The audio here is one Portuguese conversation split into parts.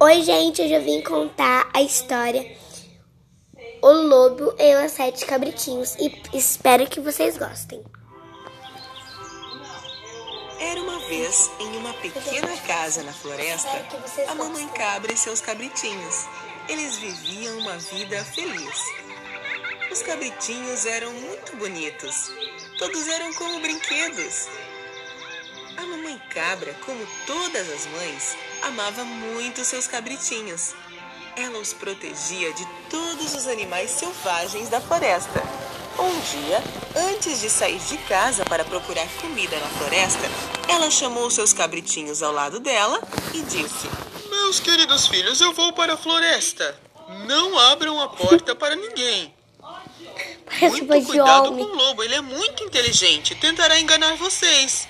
Oi, gente, hoje eu vim contar a história O Lobo e os Sete Cabritinhos e espero que vocês gostem. Era uma vez, em uma pequena casa na floresta, a mamãe cabra e seus cabritinhos. Eles viviam uma vida feliz. Os cabritinhos eram muito bonitos. Todos eram como brinquedos. A mamãe cabra, como todas as mães, amava muito seus cabritinhos. Ela os protegia de todos os animais selvagens da floresta. Um dia, antes de sair de casa para procurar comida na floresta, ela chamou seus cabritinhos ao lado dela e disse: Meus queridos filhos, eu vou para a floresta. Não abram a porta para ninguém. Parece Muito cuidado com o lobo, ele é muito inteligente. Tentará enganar vocês.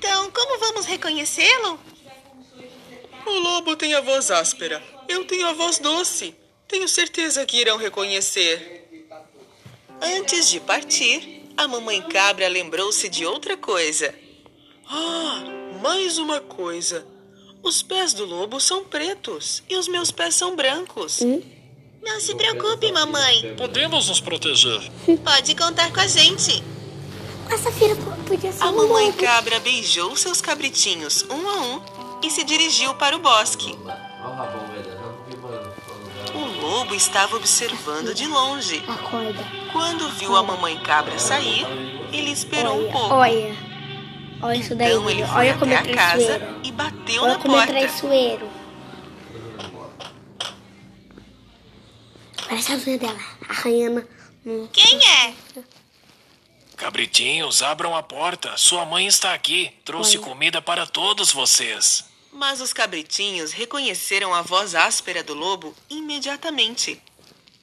Então, como vamos reconhecê-lo? O lobo tem a voz áspera. Eu tenho a voz doce. Tenho certeza que irão reconhecer. Antes de partir, a mamãe cabra lembrou-se de outra coisa. Ah, mais uma coisa. Os pés do lobo são pretos e os meus pés são brancos. Hum? Não se preocupe, mamãe. Podemos nos proteger. Pode contar com a gente. A Safira podia ser A mamãe lobo. cabra beijou seus cabritinhos um a um e se dirigiu para o bosque. O lobo estava observando de longe. Acorda. Quando viu a mamãe cabra sair, ele esperou um pouco. Olha. Olha isso daí. Então ele foi Olha como até é a casa e bateu Olha na como é porta. traiçoeiro. Parece a unha dela. Arranhando. Quem é? Cabritinhos, abram a porta. Sua mãe está aqui. Trouxe comida para todos vocês. Mas os cabritinhos reconheceram a voz áspera do lobo imediatamente.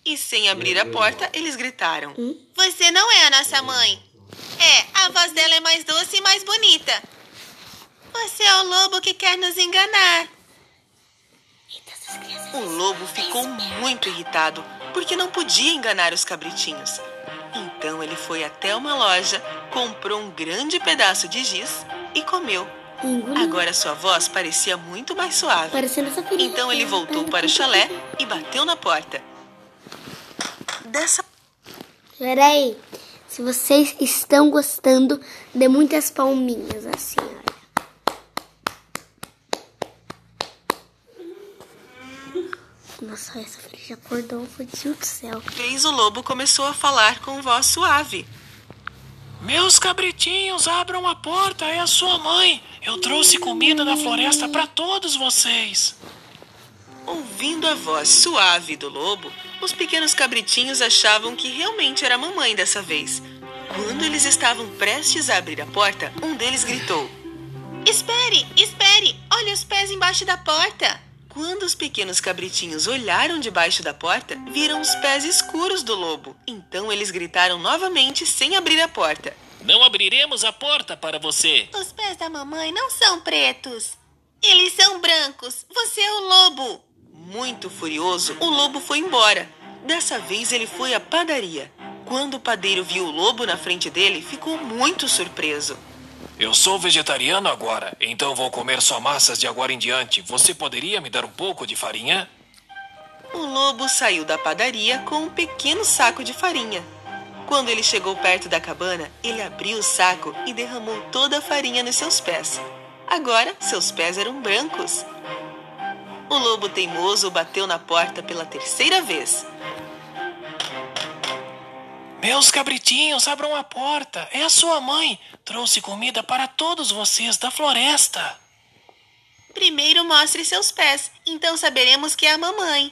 E sem abrir a porta, eles gritaram: Você não é a nossa mãe. É, a voz dela é mais doce e mais bonita. Você é o lobo que quer nos enganar. O lobo ficou muito irritado porque não podia enganar os cabritinhos. Então ele foi até uma loja, comprou um grande pedaço de giz e comeu. Engoliu. Agora sua voz parecia muito mais suave. Então ele voltou para o chalé e bateu na porta. Dessa Peraí. Se vocês estão gostando, dê muitas palminhas assim, olha. Nossa, essa filha já acordou, meu Deus do céu. vez o lobo começou a falar com voz suave. Meus cabritinhos, abram a porta. É a sua mãe. Eu trouxe comida da floresta para todos vocês. Ouvindo a voz suave do lobo, os pequenos cabritinhos achavam que realmente era a mamãe dessa vez. Quando eles estavam prestes a abrir a porta, um deles gritou: Espere, espere! Olha os pés embaixo da porta! Quando os pequenos cabritinhos olharam debaixo da porta, viram os pés escuros do lobo. Então eles gritaram novamente sem abrir a porta. Não abriremos a porta para você. Os pés da mamãe não são pretos. Eles são brancos. Você é o lobo. Muito furioso, o lobo foi embora. Dessa vez ele foi à padaria. Quando o padeiro viu o lobo na frente dele, ficou muito surpreso. Eu sou vegetariano agora, então vou comer só massas de agora em diante. Você poderia me dar um pouco de farinha? O lobo saiu da padaria com um pequeno saco de farinha. Quando ele chegou perto da cabana, ele abriu o saco e derramou toda a farinha nos seus pés. Agora, seus pés eram brancos. O lobo teimoso bateu na porta pela terceira vez. Meus cabritinhos, abram a porta. É a sua mãe. Trouxe comida para todos vocês da floresta. Primeiro mostre seus pés, então saberemos que é a mamãe.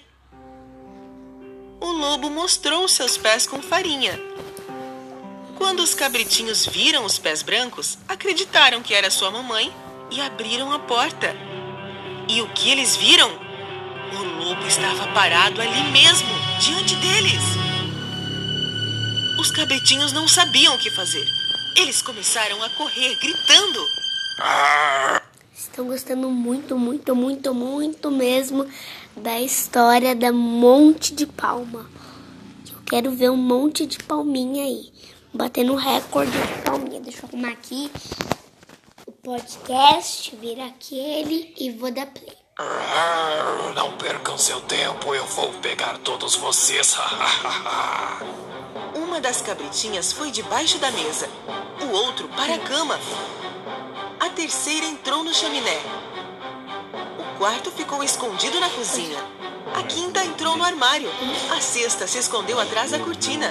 O lobo mostrou seus pés com farinha. Quando os cabritinhos viram os pés brancos, acreditaram que era sua mamãe e abriram a porta. E o que eles viram? O lobo estava parado ali mesmo, diante deles. Os cabritinhos não sabiam o que fazer. Eles começaram a correr, gritando. Estão gostando muito, muito, muito, muito mesmo da história da Monte de Palma. Eu quero ver um monte de palminha aí. Batendo recorde de palminha. Deixa eu arrumar aqui o podcast, vir aquele e vou dar play. Não percam seu tempo, eu vou pegar todos vocês. Uma das cabritinhas foi debaixo da mesa, o outro para a cama. A terceira entrou no chaminé. O quarto ficou escondido na cozinha. A quinta entrou no armário. A sexta se escondeu atrás da cortina.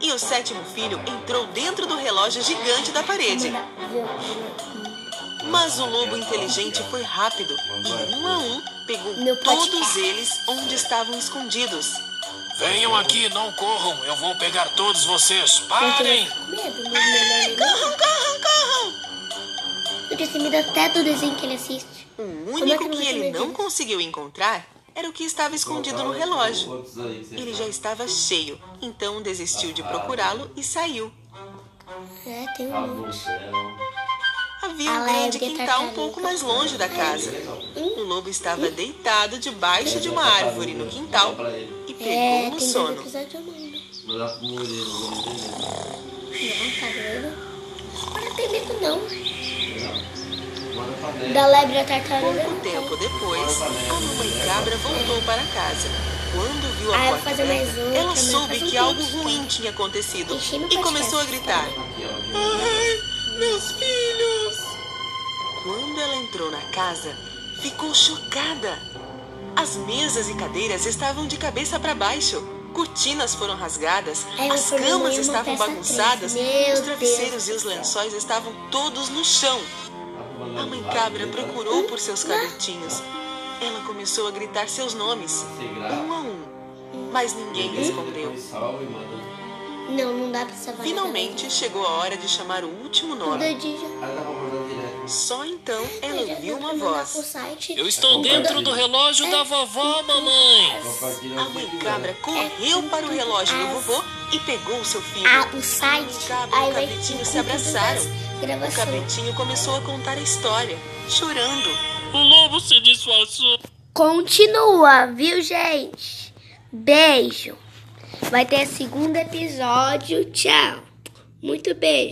E o sétimo filho entrou dentro do relógio gigante da parede. Mas o lobo inteligente foi rápido e, um a um, pegou todos eles onde estavam escondidos. Venham aqui, não corram, eu vou pegar todos vocês. Eu Parem! Corram, corram, corram! Podia ter medo até do desenho que ele assiste. O é único que que ele não conseguiu encontrar era o que estava escondido no relógio. Ele já estava cheio, então desistiu de procurá-lo e saiu. É, tem um monte. Havia A um grande quintal um pouco mais longe da casa. O lobo estava deitado debaixo de uma árvore no quintal e É, pegou no tem dois sono. não tá tem medo não. Manda pra dentro. Da lebre a tartaruga. Pouco tempo depois, a mamãe cabra voltou para casa. Quando viu a Ah, porta aberta, um, ela soube um que algo ruim tinha acontecido e começou a gritar. Ai, meus filhos! Quando ela entrou na casa, ficou chocada. As mesas e cadeiras estavam de cabeça para baixo. Cortinas foram rasgadas, Ai, as camas estavam bagunçadas, os travesseiros Deus e os lençóis estavam todos no chão. A mãe cabra procurou por seus cabritinhos. Ela começou a gritar seus nomes, um a um, mas ninguém respondeu. Salve, manda. Não, não dá pra salvar. Finalmente chegou a hora de chamar o último nome. Só então ela ouviu uma voz. Eu estou dentro do relógio da vovó, mamãe. Compartilha A mãe cabra correu para o relógio do vovô e pegou o seu filho. Ah, o site. O cabra e o cabritinho se abraçaram. O cabritinho começou a contar a história, chorando. O lobo se disfarçou. Continua, viu, gente? Beijo. Vai ter segundo episódio. Tchau. Muito beijo.